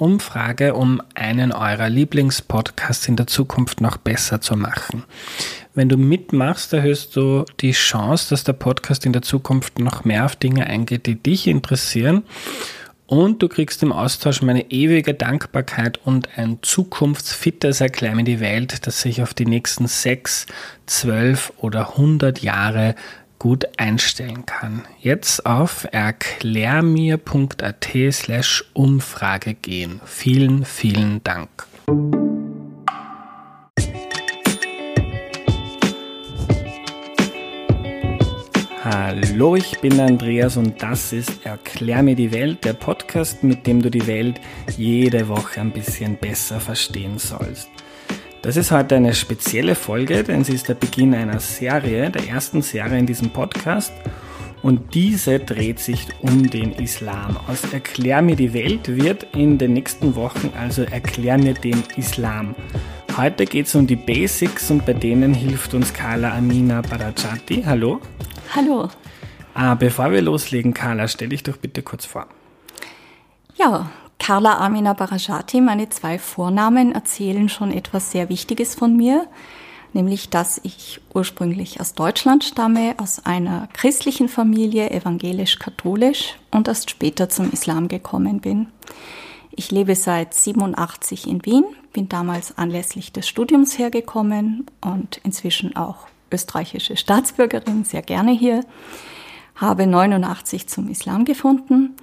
Umfrage, um einen eurer Lieblingspodcasts in der Zukunft noch besser zu machen. Wenn du mitmachst, erhöhst du die Chance, dass der Podcast in der Zukunft noch mehr auf Dinge eingeht, die dich interessieren. Und du kriegst im Austausch meine ewige Dankbarkeit und ein zukunftsfittes Erklär mir die Welt, das sich auf die nächsten sechs, zwölf oder hundert Jahre gut einstellen kann. Jetzt auf erklärmir.at slash Umfrage gehen. Vielen, vielen Dank. Hallo, ich bin Andreas und das ist Erklär mir die Welt, der Podcast, mit dem du die Welt jede Woche ein bisschen besser verstehen sollst. Das ist heute eine spezielle Folge, denn sie ist der Beginn einer Serie, der ersten Serie in diesem Podcast. Und diese dreht sich um den Islam. Aus Erklär mir die Welt wird in den nächsten Wochen also Erklär mir den Islam. Heute geht es um die Basics und bei denen hilft uns Carla Amina Barajati. Hallo. Hallo. Ah, bevor wir loslegen, Carla, stell dich doch bitte kurz vor. Ja, Carla Amina Barajati, meine zwei Vornamen erzählen schon etwas sehr Wichtiges von mir, nämlich dass ich ursprünglich aus Deutschland stamme, aus einer christlichen Familie, evangelisch-katholisch und erst später zum Islam gekommen bin. Ich lebe seit 87 in Wien, bin damals anlässlich des Studiums hergekommen und inzwischen auch österreichische Staatsbürgerin, sehr gerne hier, habe 89 zum Islam gefunden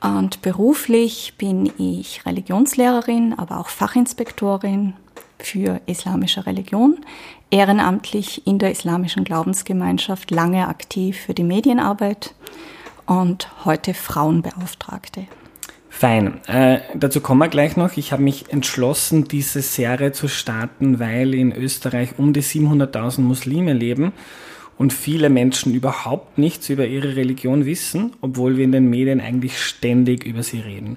und beruflich bin ich Religionslehrerin, aber auch Fachinspektorin für islamische Religion, ehrenamtlich in der islamischen Glaubensgemeinschaft, lange aktiv für die Medienarbeit und heute Frauenbeauftragte. Fein. Äh, dazu kommen wir gleich noch. Ich habe mich entschlossen, diese Serie zu starten, weil in Österreich um die 700.000 Muslime leben und viele Menschen überhaupt nichts über ihre Religion wissen, obwohl wir in den Medien eigentlich ständig über sie reden.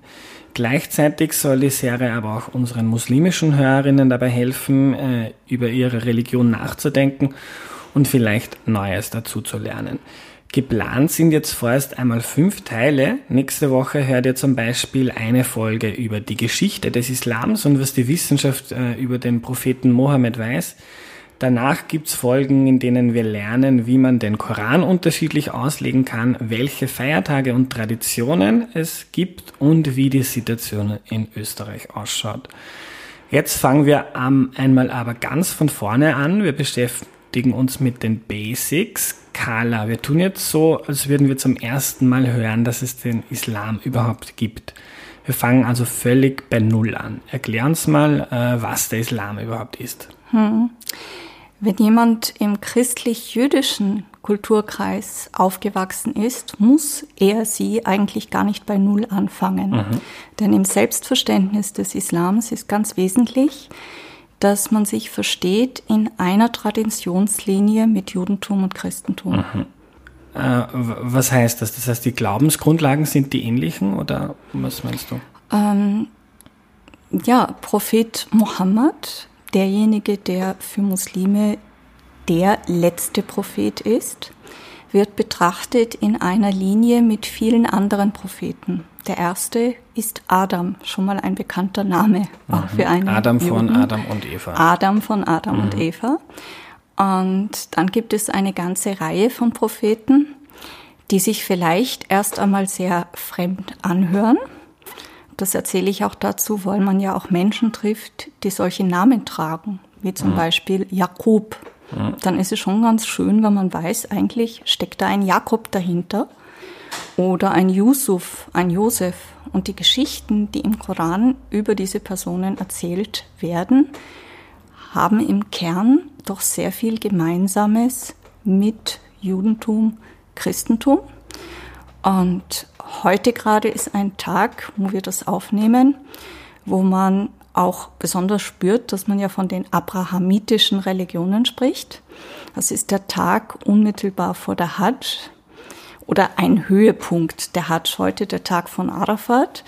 Gleichzeitig soll die Serie aber auch unseren muslimischen Hörerinnen dabei helfen, äh, über ihre Religion nachzudenken und vielleicht Neues dazu zu lernen. Geplant sind jetzt vorerst einmal fünf Teile. Nächste Woche hört ihr zum Beispiel eine Folge über die Geschichte des Islams und was die Wissenschaft äh, über den Propheten Mohammed weiß. Danach gibt's Folgen, in denen wir lernen, wie man den Koran unterschiedlich auslegen kann, welche Feiertage und Traditionen es gibt und wie die Situation in Österreich ausschaut. Jetzt fangen wir einmal aber ganz von vorne an. Wir beschäftigen uns mit den Basics. Carla, wir tun jetzt so, als würden wir zum ersten Mal hören, dass es den Islam überhaupt gibt. Wir fangen also völlig bei Null an. Erklär uns mal, äh, was der Islam überhaupt ist. Hm. Wenn jemand im christlich-jüdischen Kulturkreis aufgewachsen ist, muss er sie eigentlich gar nicht bei Null anfangen. Mhm. Denn im Selbstverständnis des Islams ist ganz wesentlich, dass man sich versteht in einer Traditionslinie mit Judentum und Christentum. Mhm. Äh, was heißt das? Das heißt, die Glaubensgrundlagen sind die ähnlichen oder was meinst du? Ähm, ja, Prophet Mohammed derjenige, der für Muslime der letzte Prophet ist, wird betrachtet in einer Linie mit vielen anderen Propheten. Der erste ist Adam, schon mal ein bekannter Name, auch für einen Adam Juden. von Adam und Eva. Adam von Adam mhm. und Eva. Und dann gibt es eine ganze Reihe von Propheten, die sich vielleicht erst einmal sehr fremd anhören, das erzähle ich auch dazu, weil man ja auch Menschen trifft, die solche Namen tragen, wie zum mhm. Beispiel Jakob. Mhm. Dann ist es schon ganz schön, wenn man weiß, eigentlich steckt da ein Jakob dahinter oder ein Yusuf, ein Josef. Und die Geschichten, die im Koran über diese Personen erzählt werden, haben im Kern doch sehr viel Gemeinsames mit Judentum, Christentum. Und heute gerade ist ein Tag, wo wir das aufnehmen, wo man auch besonders spürt, dass man ja von den abrahamitischen Religionen spricht. Das ist der Tag unmittelbar vor der Hajj oder ein Höhepunkt der Hajj heute, der Tag von Arafat.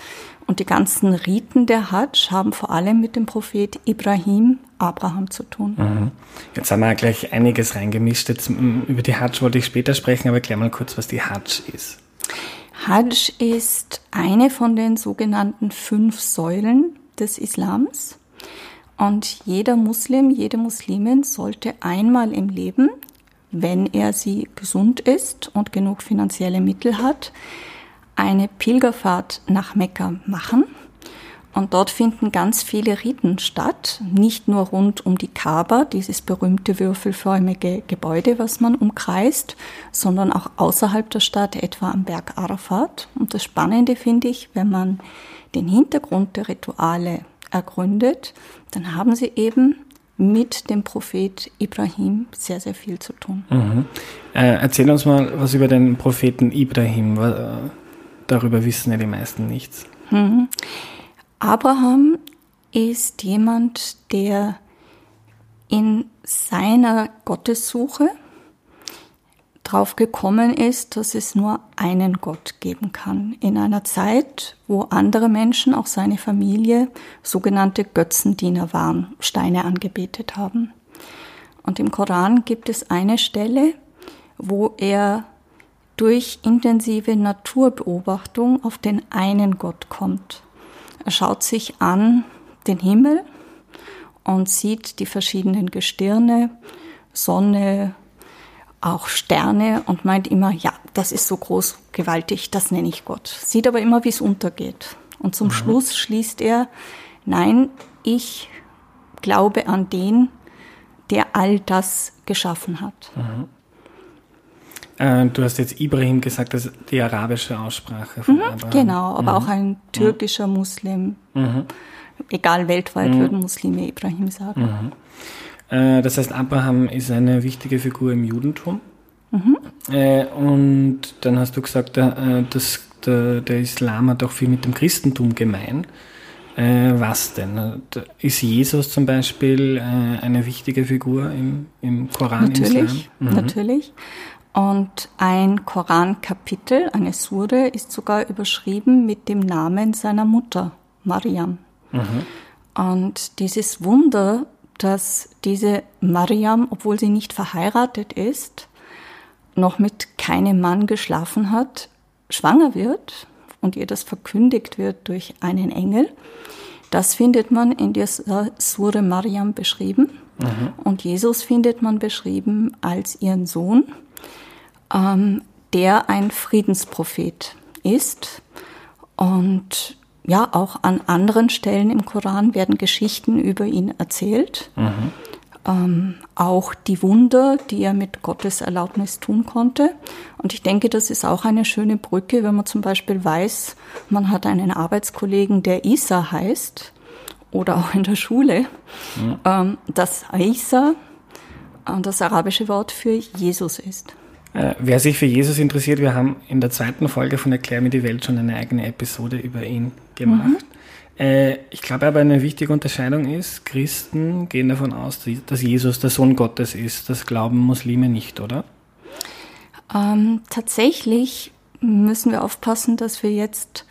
Und die ganzen Riten der Hajj haben vor allem mit dem Prophet Ibrahim, Abraham zu tun. Mhm. Jetzt haben wir gleich einiges reingemischt. Jetzt, über die Hajj wollte ich später sprechen, aber erklär mal kurz, was die Hajj ist. Hajj ist eine von den sogenannten fünf Säulen des Islams. Und jeder Muslim, jede Muslimin sollte einmal im Leben, wenn er sie gesund ist und genug finanzielle Mittel hat, eine Pilgerfahrt nach Mekka machen. Und dort finden ganz viele Riten statt, nicht nur rund um die Kaaba, dieses berühmte würfelförmige Gebäude, was man umkreist, sondern auch außerhalb der Stadt, etwa am Berg Arafat. Und das Spannende finde ich, wenn man den Hintergrund der Rituale ergründet, dann haben sie eben mit dem Prophet Ibrahim sehr, sehr viel zu tun. Mhm. Äh, erzähl uns mal was über den Propheten Ibrahim. Darüber wissen ja die meisten nichts. Mhm. Abraham ist jemand, der in seiner Gottessuche drauf gekommen ist, dass es nur einen Gott geben kann. In einer Zeit, wo andere Menschen, auch seine Familie, sogenannte Götzendiener waren, Steine angebetet haben. Und im Koran gibt es eine Stelle, wo er durch intensive Naturbeobachtung auf den einen Gott kommt. Er schaut sich an den Himmel und sieht die verschiedenen Gestirne, Sonne, auch Sterne und meint immer, ja, das ist so groß, gewaltig, das nenne ich Gott. Sieht aber immer, wie es untergeht. Und zum mhm. Schluss schließt er, nein, ich glaube an den, der all das geschaffen hat. Mhm. Äh, du hast jetzt Ibrahim gesagt, das ist die arabische Aussprache von mhm, Abraham. Genau, aber mhm. auch ein türkischer Muslim. Mhm. Egal, weltweit mhm. würden Muslime Ibrahim sagen. Mhm. Äh, das heißt, Abraham ist eine wichtige Figur im Judentum. Mhm. Äh, und dann hast du gesagt, dass der, der Islam hat auch viel mit dem Christentum gemein. was denn? Ist Jesus zum Beispiel eine wichtige Figur im, im Koran? Natürlich, natürlich. Und ein Korankapitel, eine Sure, ist sogar überschrieben mit dem Namen seiner Mutter, Mariam. Mhm. Und dieses Wunder, dass diese Mariam, obwohl sie nicht verheiratet ist, noch mit keinem Mann geschlafen hat, schwanger wird und ihr das verkündigt wird durch einen Engel, das findet man in der Sure Mariam beschrieben. Mhm. Und Jesus findet man beschrieben als ihren Sohn ähm, der ein Friedensprophet ist. Und ja, auch an anderen Stellen im Koran werden Geschichten über ihn erzählt. Mhm. Ähm, auch die Wunder, die er mit Gottes Erlaubnis tun konnte. Und ich denke, das ist auch eine schöne Brücke, wenn man zum Beispiel weiß, man hat einen Arbeitskollegen, der Isa heißt, oder auch in der Schule, mhm. ähm, dass Isa äh, das arabische Wort für Jesus ist. Äh, wer sich für Jesus interessiert, wir haben in der zweiten Folge von Erklär mir die Welt schon eine eigene Episode über ihn gemacht. Mhm. Ich glaube aber eine wichtige Unterscheidung ist, Christen gehen davon aus, dass Jesus der Sohn Gottes ist. Das glauben Muslime nicht, oder? Ähm, tatsächlich müssen wir aufpassen, dass wir jetzt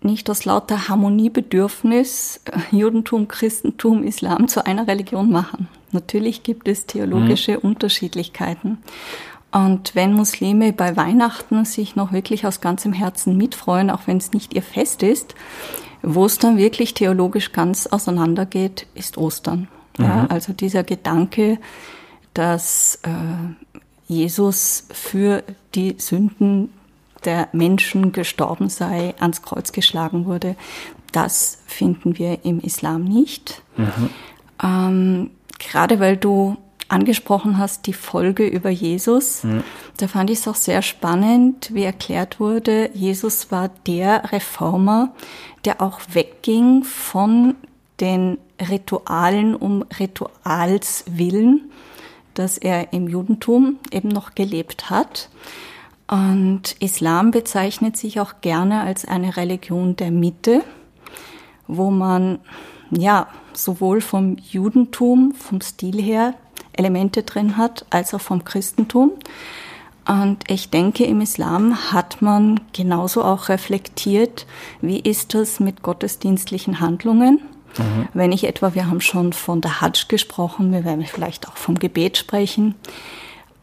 nicht aus lauter Harmoniebedürfnis äh, Judentum, Christentum, Islam zu einer Religion machen. Natürlich gibt es theologische mhm. Unterschiedlichkeiten. Und wenn Muslime bei Weihnachten sich noch wirklich aus ganzem Herzen mitfreuen, auch wenn es nicht ihr Fest ist, wo es dann wirklich theologisch ganz auseinandergeht, ist Ostern. Mhm. Ja, also dieser Gedanke, dass äh, Jesus für die Sünden der Menschen gestorben sei, ans Kreuz geschlagen wurde, das finden wir im Islam nicht. Mhm. Ähm, gerade weil du angesprochen hast, die Folge über Jesus. Mhm. Da fand ich es auch sehr spannend, wie erklärt wurde, Jesus war der Reformer, der auch wegging von den Ritualen um Rituals willen, dass er im Judentum eben noch gelebt hat. Und Islam bezeichnet sich auch gerne als eine Religion der Mitte. wo man ja sowohl vom Judentum, vom Stil her Elemente drin hat, als auch vom Christentum. Und ich denke, im Islam hat man genauso auch reflektiert, wie ist das mit gottesdienstlichen Handlungen. Mhm. Wenn ich etwa, wir haben schon von der Hajj gesprochen, wir werden vielleicht auch vom Gebet sprechen.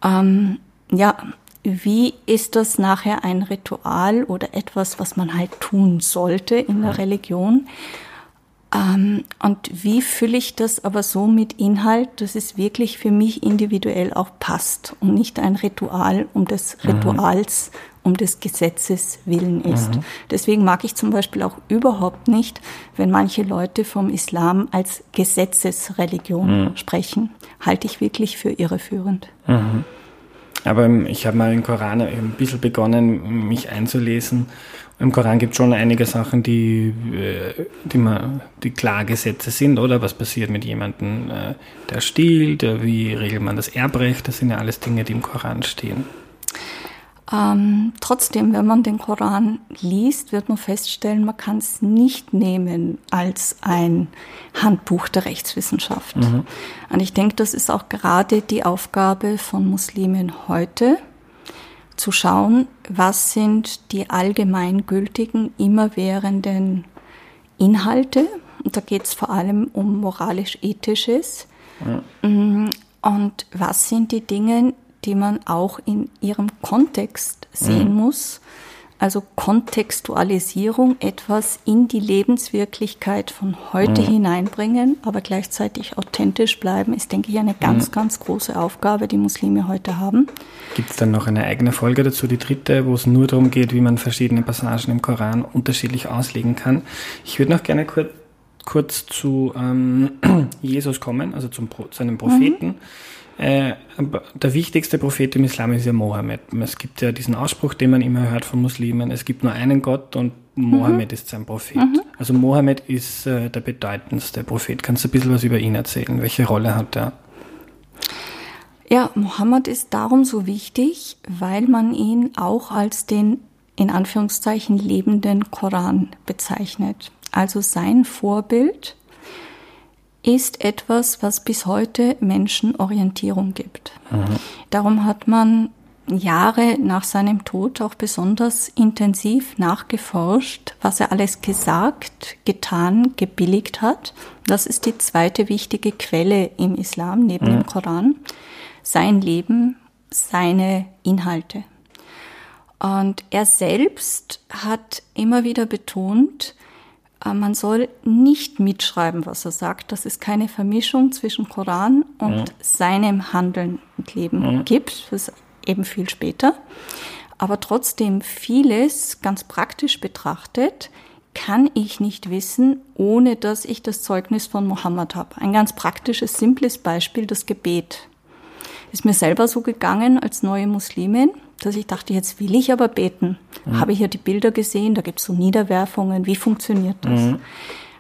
Ähm, ja, wie ist das nachher ein Ritual oder etwas, was man halt tun sollte in der Religion? Ähm, und wie fülle ich das aber so mit Inhalt, dass es wirklich für mich individuell auch passt und nicht ein Ritual um des mhm. Rituals, um des Gesetzes willen ist. Mhm. Deswegen mag ich zum Beispiel auch überhaupt nicht, wenn manche Leute vom Islam als Gesetzesreligion mhm. sprechen. Halte ich wirklich für irreführend. Mhm. Aber ich habe mal im Koran ein bisschen begonnen, mich einzulesen im Koran gibt es schon einige Sachen, die, äh, die, man, die klar Gesetze sind, oder? Was passiert mit jemandem, äh, der stiehlt, wie regelt man das Erbrecht? Das sind ja alles Dinge, die im Koran stehen. Ähm, trotzdem, wenn man den Koran liest, wird man feststellen, man kann es nicht nehmen als ein Handbuch der Rechtswissenschaft. Mhm. Und ich denke, das ist auch gerade die Aufgabe von Muslimen heute, zu schauen, was sind die allgemeingültigen, immerwährenden Inhalte. Und da geht es vor allem um moralisch-ethisches. Mm, und was sind die Dinge, die man auch in ihrem Kontext sehen mhm. muss also Kontextualisierung, etwas in die Lebenswirklichkeit von heute mhm. hineinbringen, aber gleichzeitig authentisch bleiben, ist, denke ich, eine ganz, mhm. ganz große Aufgabe, die Muslime heute haben. Gibt es dann noch eine eigene Folge dazu, die dritte, wo es nur darum geht, wie man verschiedene Passagen im Koran unterschiedlich auslegen kann? Ich würde noch gerne kurz, kurz zu ähm, Jesus kommen, also zum, zu einem Propheten. Mhm äh, der wichtigste Prophet im Islam ist ja Mohammed. Es gibt ja diesen Ausspruch, den man immer hört von Muslimen, es gibt nur einen Gott und Mohammed mhm. ist sein Prophet. Mhm. Also Mohammed ist äh, der bedeutendste Prophet. Kannst du ein bisschen was über ihn erzählen? Welche Rolle hat er? Ja, Mohammed ist darum so wichtig, weil man ihn auch als den in Anführungszeichen lebenden Koran bezeichnet. Also sein Vorbild ist etwas, was bis heute Menschen Orientierung gibt. Mhm. Darum hat man Jahre nach seinem Tod auch besonders intensiv nachgeforscht, was er alles gesagt, getan, gebilligt hat. Das ist die zweite wichtige Quelle im Islam neben mhm. dem Koran. Sein Leben, seine Inhalte. Und er selbst hat immer wieder betont, man soll nicht mitschreiben, was er sagt, dass es keine Vermischung zwischen Koran und ja. seinem Handeln und Leben ja. gibt. Das ist eben viel später. Aber trotzdem vieles ganz praktisch betrachtet kann ich nicht wissen, ohne dass ich das Zeugnis von Mohammed habe. Ein ganz praktisches, simples Beispiel, das Gebet. Ist mir selber so gegangen als neue Muslimin dass ich dachte, jetzt will ich aber beten. Mhm. Habe ich ja die Bilder gesehen, da gibt es so Niederwerfungen, wie funktioniert das? Mhm.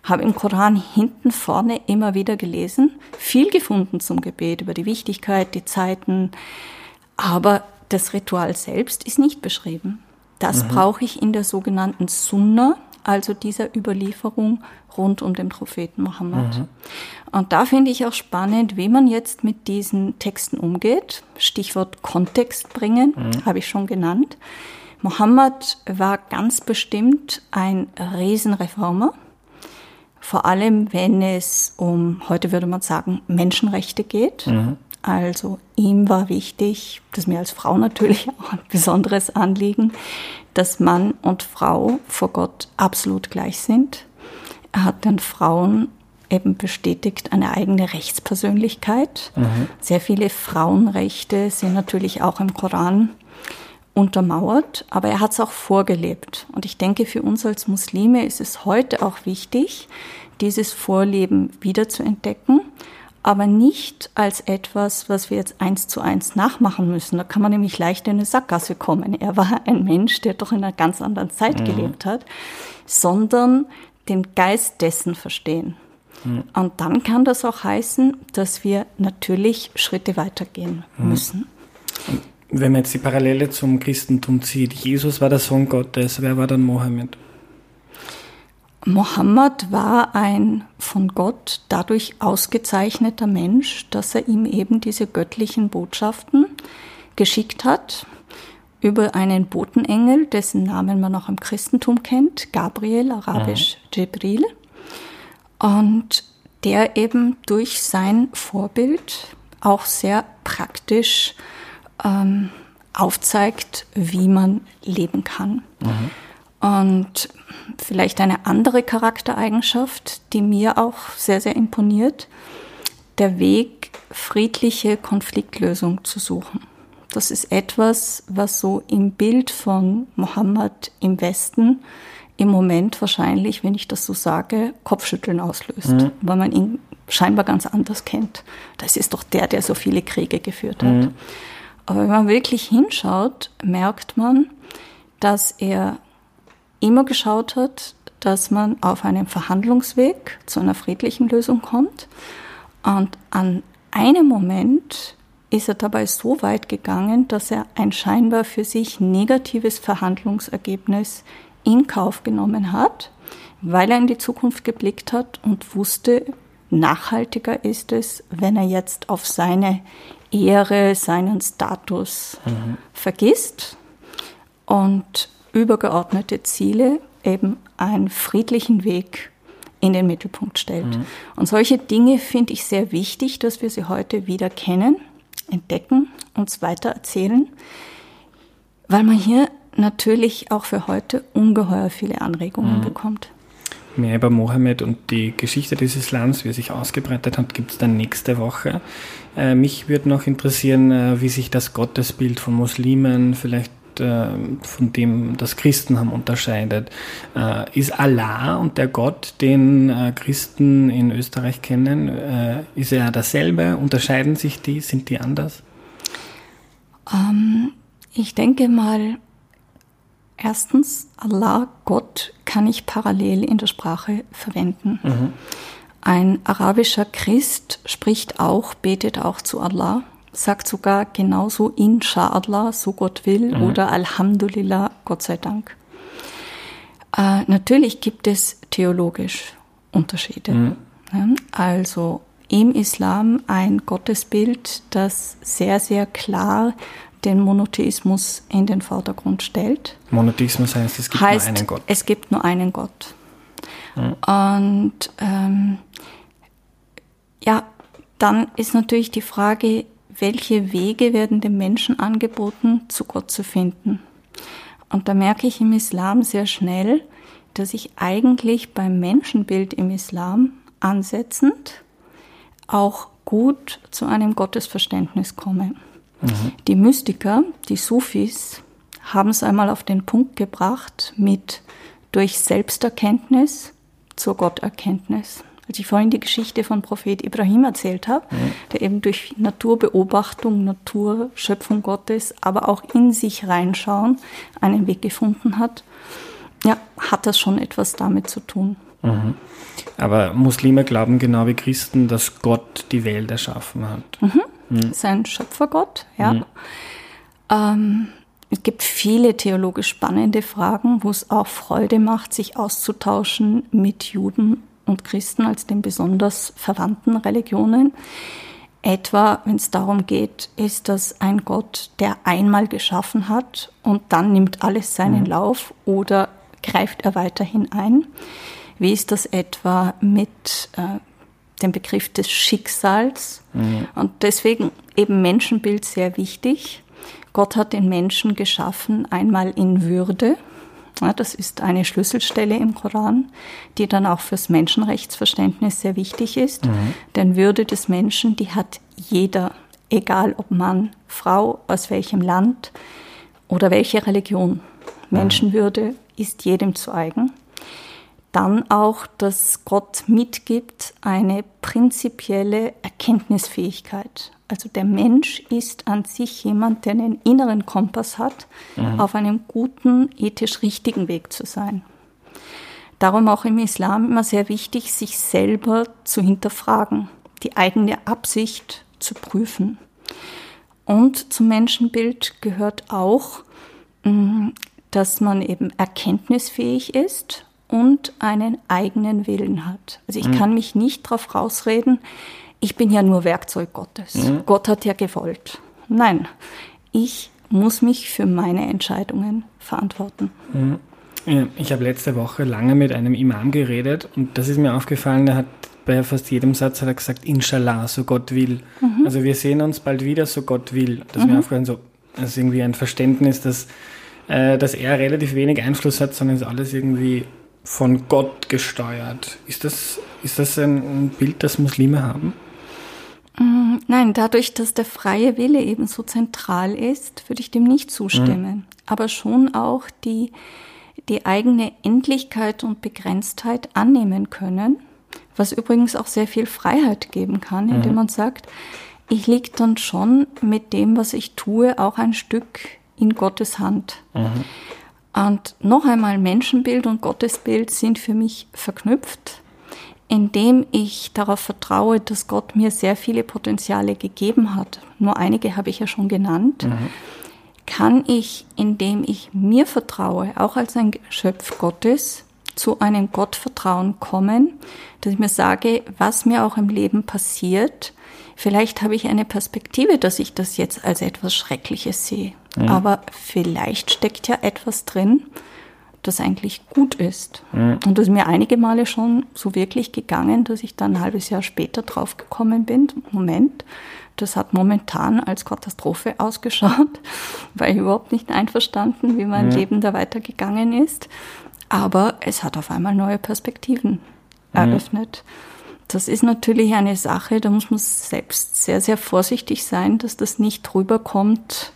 Habe im Koran hinten vorne immer wieder gelesen, viel gefunden zum Gebet über die Wichtigkeit, die Zeiten, aber das Ritual selbst ist nicht beschrieben. Das mhm. brauche ich in der sogenannten Sunna, also dieser Überlieferung rund um den Propheten Mohammed. Mhm. Und da finde ich auch spannend, wie man jetzt mit diesen Texten umgeht. Stichwort Kontext bringen, mhm. habe ich schon genannt. Mohammed war ganz bestimmt ein Riesenreformer. Vor allem, wenn es um, heute würde man sagen, Menschenrechte geht. Mhm. Also ihm war wichtig, das ist mir als Frau natürlich auch ein besonderes Anliegen, dass Mann und Frau vor Gott absolut gleich sind. Er hat den Frauen eben bestätigt eine eigene Rechtspersönlichkeit. Mhm. Sehr viele Frauenrechte sind natürlich auch im Koran untermauert, aber er hat es auch vorgelebt. Und ich denke, für uns als Muslime ist es heute auch wichtig, dieses Vorleben wieder zu entdecken aber nicht als etwas, was wir jetzt eins zu eins nachmachen müssen. Da kann man nämlich leicht in eine Sackgasse kommen. Er war ein Mensch, der doch in einer ganz anderen Zeit mhm. gelebt hat, sondern den Geist dessen verstehen. Mhm. Und dann kann das auch heißen, dass wir natürlich Schritte weitergehen mhm. müssen. Wenn man jetzt die Parallele zum Christentum zieht, Jesus war der Sohn Gottes, wer war dann Mohammed? Mohammed war ein von Gott dadurch ausgezeichneter Mensch, dass er ihm eben diese göttlichen Botschaften geschickt hat über einen Botenengel, dessen Namen man auch im Christentum kennt, Gabriel, arabisch mhm. Jibril, und der eben durch sein Vorbild auch sehr praktisch ähm, aufzeigt, wie man leben kann. Mhm. Und vielleicht eine andere Charaktereigenschaft, die mir auch sehr, sehr imponiert, der Weg, friedliche Konfliktlösung zu suchen. Das ist etwas, was so im Bild von Mohammed im Westen im Moment wahrscheinlich, wenn ich das so sage, Kopfschütteln auslöst, mhm. weil man ihn scheinbar ganz anders kennt. Das ist doch der, der so viele Kriege geführt hat. Mhm. Aber wenn man wirklich hinschaut, merkt man, dass er immer geschaut hat, dass man auf einem Verhandlungsweg zu einer friedlichen Lösung kommt. Und an einem Moment ist er dabei so weit gegangen, dass er ein scheinbar für sich negatives Verhandlungsergebnis in Kauf genommen hat, weil er in die Zukunft geblickt hat und wusste, nachhaltiger ist es, wenn er jetzt auf seine Ehre, seinen Status mhm. vergisst und übergeordnete Ziele, eben einen friedlichen Weg in den Mittelpunkt stellt. Mhm. Und solche Dinge finde ich sehr wichtig, dass wir sie heute wieder kennen, entdecken, uns weiter erzählen, weil man hier natürlich auch für heute ungeheuer viele Anregungen mhm. bekommt. Mehr über Mohammed und die Geschichte dieses Landes, wie er sich ausgebreitet hat, gibt es dann nächste Woche. Äh, mich würde noch interessieren, äh, wie sich das Gottesbild von Muslimen vielleicht von dem das Christen haben unterscheidet. Äh, ist Allah und der Gott, den äh, Christen in Österreich kennen, ist er dasselbe? Unterscheiden sich die? Sind die anders? Ähm, ich denke mal, erstens, Allah, Gott, kann ich parallel in der Sprache verwenden. Mhm. Ein arabischer Christ spricht auch, betet auch zu Allah sagt sogar genauso Inshallah, so Gott will, mhm. oder Alhamdulillah, Gott sei Dank. Äh, natürlich gibt es theologisch Unterschiede. Mhm. Also im Islam ein Gottesbild, das sehr, sehr klar den Monotheismus in den Vordergrund stellt. Monotheismus heißt, es gibt heißt, nur einen Gott. Es gibt nur einen Gott. Mhm. Und ähm, ja, dann ist natürlich die Frage, welche Wege werden dem Menschen angeboten, zu Gott zu finden. Und da merke ich im Islam sehr schnell, dass ich eigentlich beim Menschenbild im Islam ansetzend auch gut zu einem Gottesverständnis komme. Mhm. Die Mystiker, die Sufis, haben es einmal auf den Punkt gebracht mit durch Selbsterkenntnis zur Gotterkenntnis als ich vorhin die Geschichte von Prophet Ibrahim erzählt habe, mhm. der eben durch Naturbeobachtung, Naturschöpfung Gottes, aber auch in sich reinschauen, einen Weg gefunden hat, ja, hat das schon etwas damit zu tun. Mhm. Aber Muslime glauben genau wie Christen, dass Gott die Welt erschaffen hat. Mhm. Mhm. Sein Schöpfergott, ja. Mhm. Ähm, es gibt viele theologisch spannende Fragen, wo es auch Freude macht, sich auszutauschen mit Juden und Christen als den besonders verwandten Religionen. Etwa, wenn es darum geht, ist das ein Gott, der einmal geschaffen hat und dann nimmt alles seinen mhm. Lauf oder greift er weiterhin ein? Wie ist das etwa mit äh, dem Begriff des Schicksals? Mhm. Und deswegen eben Menschenbild sehr wichtig. Gott hat den Menschen geschaffen, einmal in Würde, ja, das ist eine Schlüsselstelle im Koran, die dann auch fürs Menschenrechtsverständnis sehr wichtig ist. Mhm. Denn Würde des Menschen, die hat jeder, egal ob Mann, Frau, aus welchem Land oder welche Religion. Mhm. Menschenwürde ist jedem zu eigen. Dann auch, dass Gott mitgibt eine prinzipielle Erkenntnisfähigkeit. Also der Mensch ist an sich jemand, der einen inneren Kompass hat, mhm. auf einem guten, ethisch richtigen Weg zu sein. Darum auch im Islam immer sehr wichtig, sich selber zu hinterfragen, die eigene Absicht zu prüfen. Und zum Menschenbild gehört auch, mm, dass man eben erkenntnisfähig ist und einen eigenen Willen hat. Also ich mhm. kann mich nicht darauf rausreden, ich bin ja nur Werkzeug Gottes. Mhm. Gott hat ja gewollt. Nein, ich muss mich für meine Entscheidungen verantworten. Mhm. Ich habe letzte Woche lange mit einem Imam geredet und das ist mir aufgefallen, der hat bei fast jedem Satz hat er gesagt, Inshallah, so Gott will. Mhm. Also wir sehen uns bald wieder, so Gott will. Das ist mir mhm. aufgefallen, so, das ist irgendwie ein Verständnis, dass, äh, dass er relativ wenig Einfluss hat, sondern ist alles irgendwie von Gott gesteuert. Ist das, ist das ein, Bild, das Muslime haben? Mm, nein, dadurch, dass der freie Wille eben so zentral ist, würde ich dem nicht zustimmen. Mhm. Aber schon auch die, die eigene Endlichkeit und Begrenztheit annehmen können, was übrigens auch sehr viel Freiheit geben kann, indem mhm. man sagt, ich liege dann schon mit dem, was ich tue, auch ein Stück in Gottes Hand. Mhm. Und noch einmal, Menschenbild und Gottesbild sind für mich verknüpft, indem ich darauf vertraue, dass Gott mir sehr viele Potenziale gegeben hat. Nur einige habe ich ja schon genannt. Mhm. Kann ich, indem ich mir vertraue, auch als ein Geschöpf Gottes, zu einem Gottvertrauen kommen, dass ich mir sage, was mir auch im Leben passiert, vielleicht habe ich eine Perspektive, dass ich das jetzt als etwas Schreckliches sehe. Mhm. Aber vielleicht steckt ja etwas drin, das eigentlich gut ist. Mhm. Und das ist mir einige Male schon so wirklich gegangen, dass ich dann ein halbes Jahr später draufgekommen bin. Moment, das hat momentan als Katastrophe ausgeschaut, war ich überhaupt nicht einverstanden, wie mein mhm. Leben da weitergegangen ist. Aber es hat auf einmal neue Perspektiven eröffnet. Das ist natürlich eine Sache, da muss man selbst sehr, sehr vorsichtig sein, dass das nicht rüberkommt,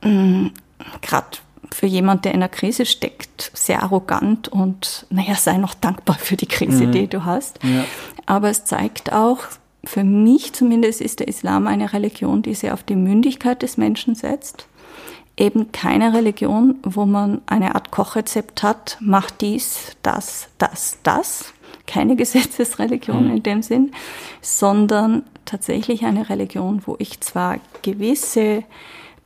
gerade für jemand, der in einer Krise steckt, sehr arrogant und naja, sei noch dankbar für die Krise, mhm. die du hast. Ja. Aber es zeigt auch, für mich zumindest ist der Islam eine Religion, die sehr auf die Mündigkeit des Menschen setzt. Eben keine Religion, wo man eine Art Kochrezept hat, mach dies, das, das, das. Keine Gesetzesreligion mhm. in dem Sinn, sondern tatsächlich eine Religion, wo ich zwar gewisse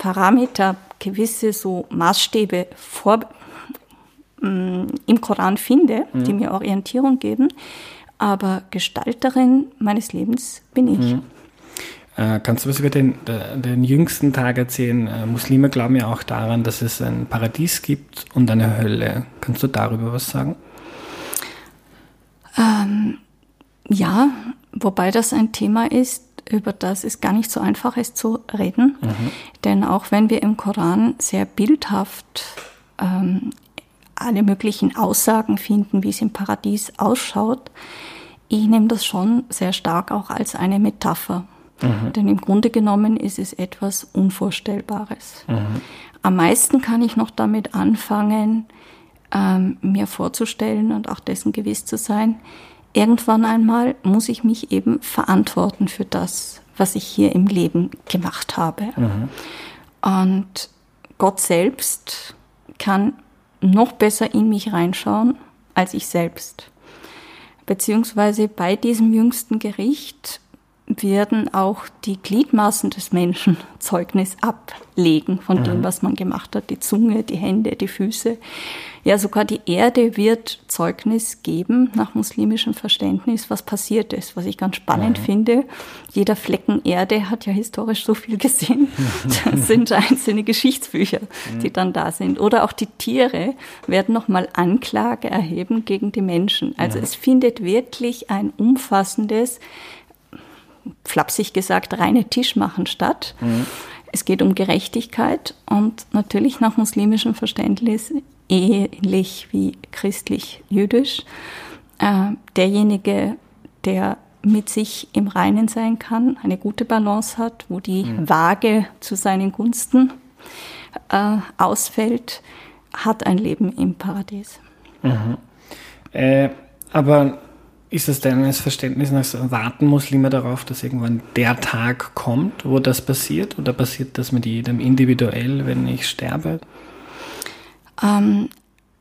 Parameter, gewisse so Maßstäbe vor, mm, im Koran finde, mhm. die mir Orientierung geben, aber Gestalterin meines Lebens bin ich. Mhm. Äh, kannst du was über den, den jüngsten Tag erzählen? Äh, Muslime glauben ja auch daran, dass es ein Paradies gibt und eine Hölle. Kannst du darüber was sagen? Ähm, ja, wobei das ein Thema ist, über das es gar nicht so einfach ist zu reden. Mhm. Denn auch wenn wir im Koran sehr bildhaft ähm, alle möglichen Aussagen finden, wie es im Paradies ausschaut, ich nehme das schon sehr stark auch als eine Metapher. Mhm. Denn im Grunde genommen ist es etwas Unvorstellbares. Mhm. Am meisten kann ich noch damit anfangen, ähm, mir vorzustellen und auch dessen gewiss zu sein, irgendwann einmal muss ich mich eben verantworten für das, was ich hier im Leben gemacht habe. Mhm. Und Gott selbst kann noch besser in mich reinschauen als ich selbst. Beziehungsweise bei diesem jüngsten Gericht werden auch die Gliedmaßen des Menschen Zeugnis ablegen von mhm. dem, was man gemacht hat. Die Zunge, die Hände, die Füße. Ja, sogar die Erde wird Zeugnis geben nach muslimischem Verständnis, was passiert ist, was ich ganz spannend mhm. finde. Jeder Flecken Erde hat ja historisch so viel gesehen. Das sind einzelne Geschichtsbücher, die mhm. dann da sind. Oder auch die Tiere werden nochmal Anklage erheben gegen die Menschen. Also es findet wirklich ein umfassendes flapsig gesagt, reine Tischmachen statt. Mhm. Es geht um Gerechtigkeit und natürlich nach muslimischem Verständnis ähnlich wie christlich-jüdisch. Äh, derjenige, der mit sich im Reinen sein kann, eine gute Balance hat, wo die mhm. Waage zu seinen Gunsten äh, ausfällt, hat ein Leben im Paradies. Mhm. Äh, aber ist es deines Verständnisses nach, warten Muslime darauf, dass irgendwann der Tag kommt, wo das passiert? Oder passiert das mit jedem individuell, wenn ich sterbe? Ähm,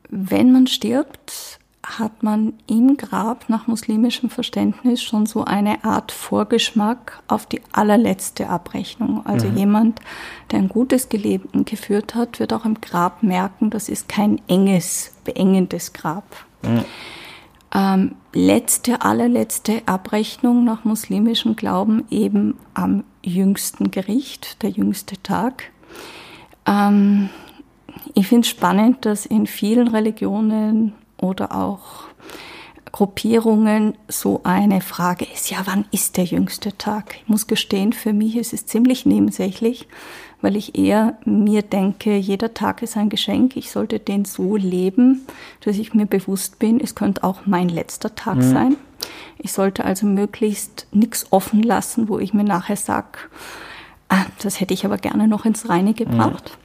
wenn man stirbt, hat man im Grab nach muslimischem Verständnis schon so eine Art Vorgeschmack auf die allerletzte Abrechnung. Also mhm. jemand, der ein gutes Leben geführt hat, wird auch im Grab merken, das ist kein enges, beengendes Grab. Mhm. Ähm, letzte, allerletzte Abrechnung nach muslimischem Glauben eben am jüngsten Gericht, der jüngste Tag. Ähm, ich finde es spannend, dass in vielen Religionen oder auch Gruppierungen so eine Frage ist, ja, wann ist der jüngste Tag? Ich muss gestehen, für mich ist es ziemlich nebensächlich, weil ich eher mir denke, jeder Tag ist ein Geschenk. Ich sollte den so leben, dass ich mir bewusst bin, es könnte auch mein letzter Tag mhm. sein. Ich sollte also möglichst nichts offen lassen, wo ich mir nachher sage, ah, das hätte ich aber gerne noch ins Reine gebracht.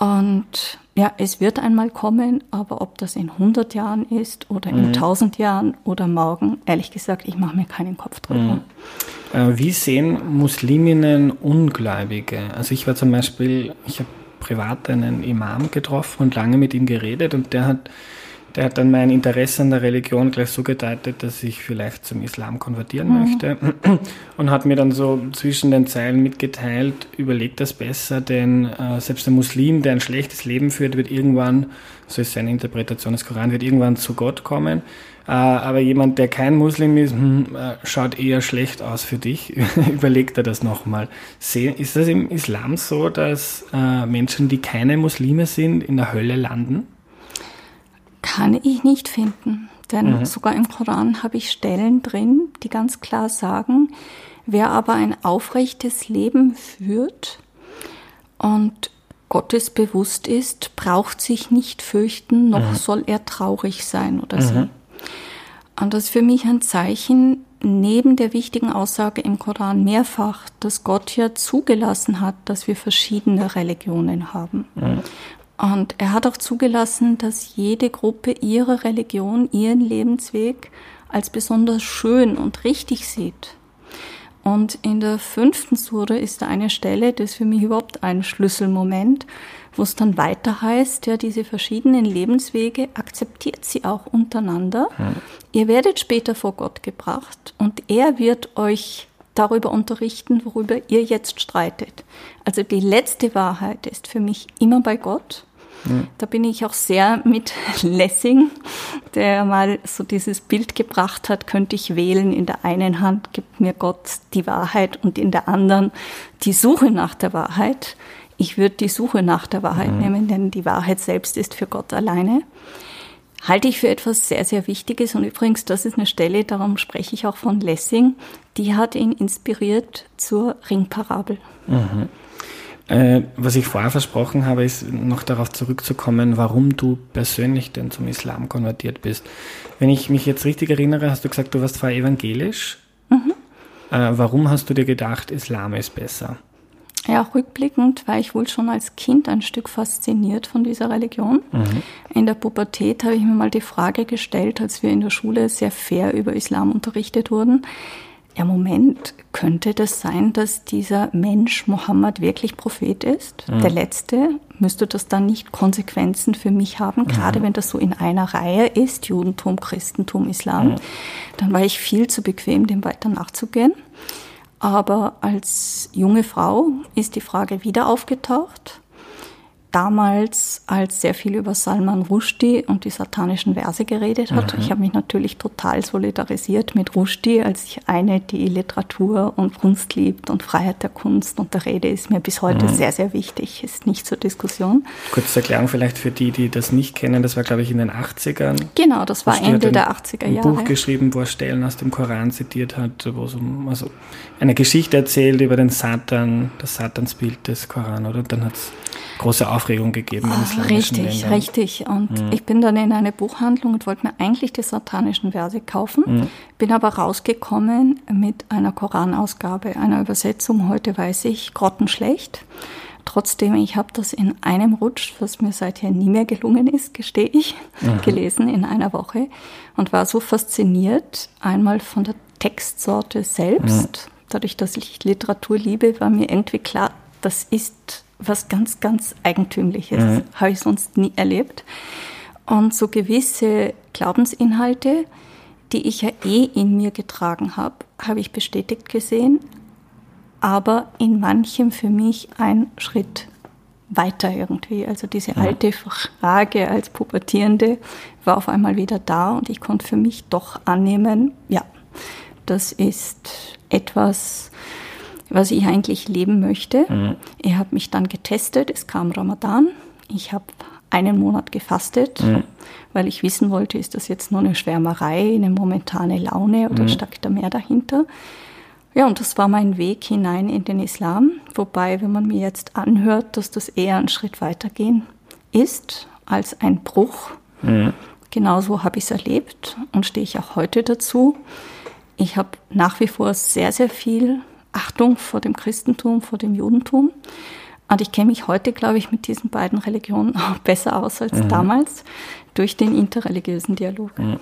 Mhm. Und ja, es wird einmal kommen, aber ob das in 100 Jahren ist oder in mhm. 1000 Jahren oder morgen, ehrlich gesagt, ich mache mir keinen Kopf drüber. Mhm. Äh, wie sehen Musliminnen Ungläubige? Also ich war zum Beispiel, ich habe privat einen Imam getroffen und lange mit ihm geredet und der hat der hat dann mein Interesse an der Religion gleich so gedeutet, dass ich vielleicht zum Islam konvertieren mhm. möchte und hat mir dann so zwischen den Zeilen mitgeteilt, überlegt das besser, denn äh, selbst ein Muslim, der ein schlechtes Leben führt, wird irgendwann, so ist seine Interpretation des Koran, wird irgendwann zu Gott kommen. Äh, aber jemand, der kein Muslim ist, hm, äh, schaut eher schlecht aus für dich. Überlegt er das nochmal. Ist das im Islam so, dass äh, Menschen, die keine Muslime sind, in der Hölle landen? Kann ich nicht finden. Denn mhm. sogar im Koran habe ich Stellen drin, die ganz klar sagen, wer aber ein aufrechtes Leben führt und Gottes bewusst ist, braucht sich nicht fürchten, noch mhm. soll er traurig sein oder mhm. sie. Und das ist für mich ein Zeichen, neben der wichtigen Aussage im Koran mehrfach, dass Gott ja zugelassen hat, dass wir verschiedene Religionen haben. Mhm. Und er hat auch zugelassen, dass jede Gruppe ihre Religion, ihren Lebensweg als besonders schön und richtig sieht. Und in der fünften Sure ist da eine Stelle, das ist für mich überhaupt ein Schlüsselmoment, wo es dann weiter heißt, ja, diese verschiedenen Lebenswege akzeptiert sie auch untereinander. Ja. Ihr werdet später vor Gott gebracht und er wird euch darüber unterrichten, worüber ihr jetzt streitet. Also die letzte Wahrheit ist für mich immer bei Gott da bin ich auch sehr mit Lessing, der mal so dieses Bild gebracht hat, könnte ich wählen, in der einen Hand gibt mir Gott die Wahrheit und in der anderen die Suche nach der Wahrheit. Ich würde die Suche nach der Wahrheit mhm. nehmen, denn die Wahrheit selbst ist für Gott alleine. Halte ich für etwas sehr, sehr Wichtiges. Und übrigens, das ist eine Stelle, darum spreche ich auch von Lessing, die hat ihn inspiriert zur Ringparabel. Mhm. Äh, was ich vorher versprochen habe, ist noch darauf zurückzukommen, warum du persönlich denn zum Islam konvertiert bist. Wenn ich mich jetzt richtig erinnere, hast du gesagt, du warst vorher evangelisch. Mhm. Äh, warum hast du dir gedacht, Islam ist besser? Ja, rückblickend war ich wohl schon als Kind ein Stück fasziniert von dieser Religion. Mhm. In der Pubertät habe ich mir mal die Frage gestellt, als wir in der Schule sehr fair über Islam unterrichtet wurden, ja, Moment, könnte das sein, dass dieser Mensch Mohammed wirklich Prophet ist? Mhm. Der letzte? Müsste das dann nicht Konsequenzen für mich haben? Gerade mhm. wenn das so in einer Reihe ist, Judentum, Christentum, Islam, mhm. dann war ich viel zu bequem, dem weiter nachzugehen. Aber als junge Frau ist die Frage wieder aufgetaucht damals, als sehr viel über Salman Rushdie und die satanischen Verse geredet hat. Mhm. Ich habe mich natürlich total solidarisiert mit Rushdie, als ich eine, die Literatur und Kunst liebt und Freiheit der Kunst und der Rede ist mir bis heute mhm. sehr, sehr wichtig, ist nicht zur Diskussion. Kurze Erklärung vielleicht für die, die das nicht kennen, das war glaube ich in den 80ern. Genau, das war Ende der 80er Jahre. Ein Buch geschrieben, wo er Stellen aus dem Koran zitiert hat, wo es um, also eine Geschichte erzählt über den Satan, das Satansbild des Koran, oder? Und dann hat es große Aufregung gegeben in islamischen Richtig, Ländern. richtig. Und mhm. ich bin dann in eine Buchhandlung und wollte mir eigentlich die satanischen Verse kaufen, mhm. bin aber rausgekommen mit einer Koranausgabe, einer Übersetzung. Heute weiß ich, grottenschlecht. Trotzdem, ich habe das in einem Rutsch, was mir seither nie mehr gelungen ist, gestehe ich, mhm. gelesen in einer Woche und war so fasziniert, einmal von der Textsorte selbst. Mhm. Dadurch, dass ich Literatur liebe, war mir irgendwie klar, das ist was ganz, ganz Eigentümliches. Mhm. Habe ich sonst nie erlebt. Und so gewisse Glaubensinhalte, die ich ja eh in mir getragen habe, habe ich bestätigt gesehen, aber in manchem für mich ein Schritt weiter irgendwie. Also diese alte Frage als Pubertierende war auf einmal wieder da und ich konnte für mich doch annehmen, ja, das ist etwas, was ich eigentlich leben möchte. Mhm. Ich habe mich dann getestet, es kam Ramadan. Ich habe einen Monat gefastet, mhm. weil ich wissen wollte, ist das jetzt nur eine Schwärmerei, eine momentane Laune oder mhm. steckt da mehr dahinter? Ja, und das war mein Weg hinein in den Islam, wobei, wenn man mir jetzt anhört, dass das eher ein Schritt weitergehen ist als ein Bruch. Mhm. Genauso habe ich es erlebt und stehe ich auch heute dazu. Ich habe nach wie vor sehr, sehr viel Achtung vor dem Christentum, vor dem Judentum. Und ich kenne mich heute, glaube ich, mit diesen beiden Religionen auch besser aus als mhm. damals durch den interreligiösen Dialog. Mhm.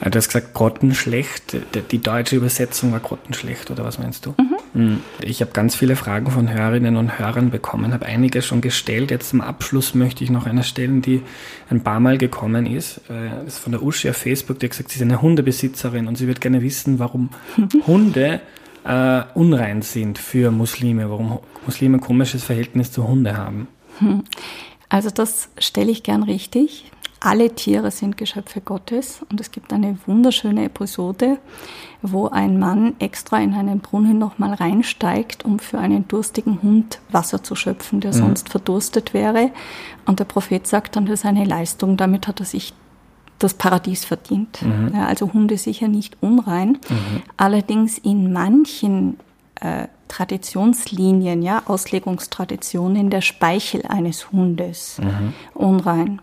Du hast gesagt, grottenschlecht. Die deutsche Übersetzung war grottenschlecht, oder was meinst du? Mhm. mhm. Ich habe ganz viele Fragen von Hörerinnen und Hörern bekommen, habe einige schon gestellt. Jetzt zum Abschluss möchte ich noch eine stellen, die ein paar Mal gekommen ist. Äh, das ist von der Uschi auf Facebook, die hat gesagt, sie ist eine Hundebesitzerin und sie wird gerne wissen, warum Hunde äh, unrein sind für Muslime, warum Muslime ein komisches Verhältnis zu Hunde haben. Hm. Also das stelle ich gern richtig. Alle Tiere sind Geschöpfe Gottes und es gibt eine wunderschöne Episode, wo ein Mann extra in einen Brunnen nochmal reinsteigt, um für einen durstigen Hund Wasser zu schöpfen, der mhm. sonst verdurstet wäre. Und der Prophet sagt dann, das ist eine Leistung, damit hat er sich das Paradies verdient. Mhm. Ja, also Hunde sicher nicht unrein. Mhm. Allerdings in manchen äh, Traditionslinien, ja, Auslegungstraditionen, der Speichel eines Hundes mhm. unrein.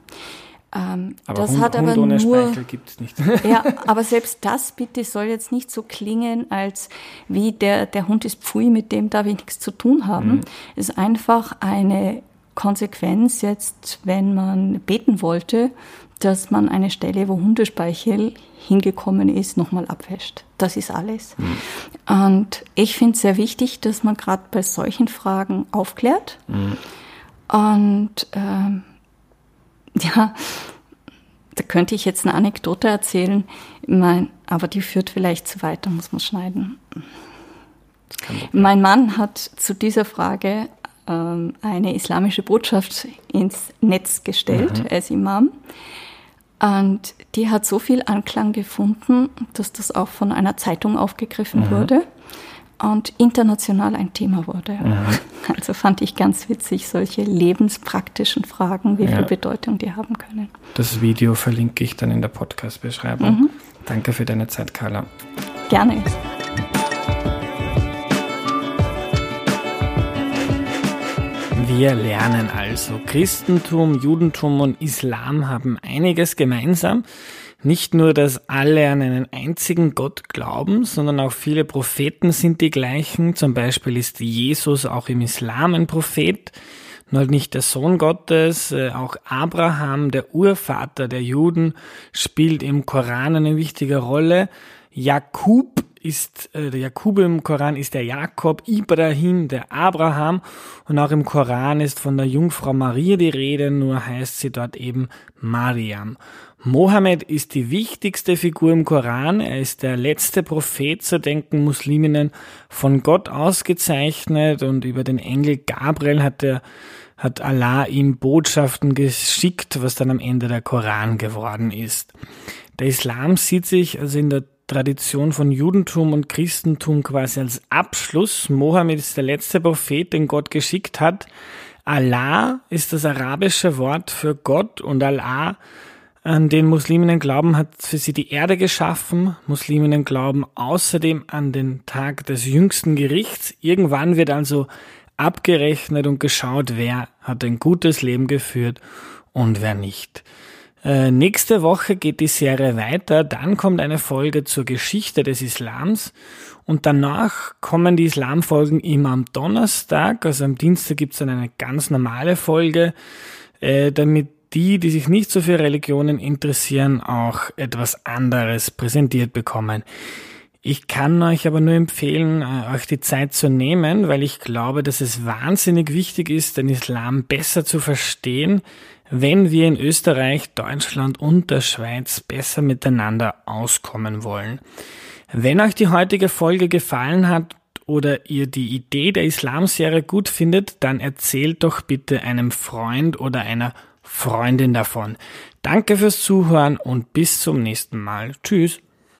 Ähm, aber das Hund, hat aber Hund ohne nur, Speichel gibt's nicht. ja, aber selbst das bitte soll jetzt nicht so klingen, als wie der, der Hund ist Pfui, mit dem darf ich nichts zu tun haben. Mhm. Es ist einfach eine Konsequenz jetzt, wenn man beten wollte, dass man eine Stelle, wo Hundespeichel hingekommen ist, nochmal abwäscht. Das ist alles. Mhm. Und ich finde es sehr wichtig, dass man gerade bei solchen Fragen aufklärt. Mhm. Und ähm, ja, da könnte ich jetzt eine Anekdote erzählen, mein, aber die führt vielleicht zu weit, da muss man schneiden. Mein Mann hat zu dieser Frage ähm, eine islamische Botschaft ins Netz gestellt, mhm. als Imam. Und die hat so viel Anklang gefunden, dass das auch von einer Zeitung aufgegriffen mhm. wurde und international ein Thema wurde. Mhm. Also fand ich ganz witzig, solche lebenspraktischen Fragen, wie ja. viel Bedeutung die haben können. Das Video verlinke ich dann in der Podcast-Beschreibung. Mhm. Danke für deine Zeit, Carla. Gerne. Wir lernen also, Christentum, Judentum und Islam haben einiges gemeinsam. Nicht nur, dass alle an einen einzigen Gott glauben, sondern auch viele Propheten sind die gleichen. Zum Beispiel ist Jesus auch im Islam ein Prophet, nur halt nicht der Sohn Gottes. Äh, auch Abraham, der Urvater der Juden, spielt im Koran eine wichtige Rolle. Jakub ist, äh, der Jakub im Koran ist der Jakob, Ibrahim der Abraham und auch im Koran ist von der Jungfrau Maria die Rede, nur heißt sie dort eben Mariam. Mohammed ist die wichtigste Figur im Koran. Er ist der letzte Prophet, so denken Musliminnen, von Gott ausgezeichnet und über den Engel Gabriel hat er hat Allah ihm Botschaften geschickt, was dann am Ende der Koran geworden ist. Der Islam sieht sich also in der Tradition von Judentum und Christentum quasi als Abschluss. Mohammed ist der letzte Prophet, den Gott geschickt hat. Allah ist das arabische Wort für Gott und Allah an den Musliminnen glauben, hat für sie die Erde geschaffen. Musliminnen glauben außerdem an den Tag des jüngsten Gerichts. Irgendwann wird also abgerechnet und geschaut, wer hat ein gutes Leben geführt und wer nicht. Äh, nächste Woche geht die Serie weiter, dann kommt eine Folge zur Geschichte des Islams und danach kommen die Islamfolgen immer am Donnerstag, also am Dienstag gibt's dann eine ganz normale Folge, äh, damit die, die sich nicht so für Religionen interessieren, auch etwas anderes präsentiert bekommen. Ich kann euch aber nur empfehlen, äh, euch die Zeit zu nehmen, weil ich glaube, dass es wahnsinnig wichtig ist, den Islam besser zu verstehen. Wenn wir in Österreich, Deutschland und der Schweiz besser miteinander auskommen wollen. Wenn euch die heutige Folge gefallen hat oder ihr die Idee der Islamserie gut findet, dann erzählt doch bitte einem Freund oder einer Freundin davon. Danke fürs Zuhören und bis zum nächsten Mal. Tschüss.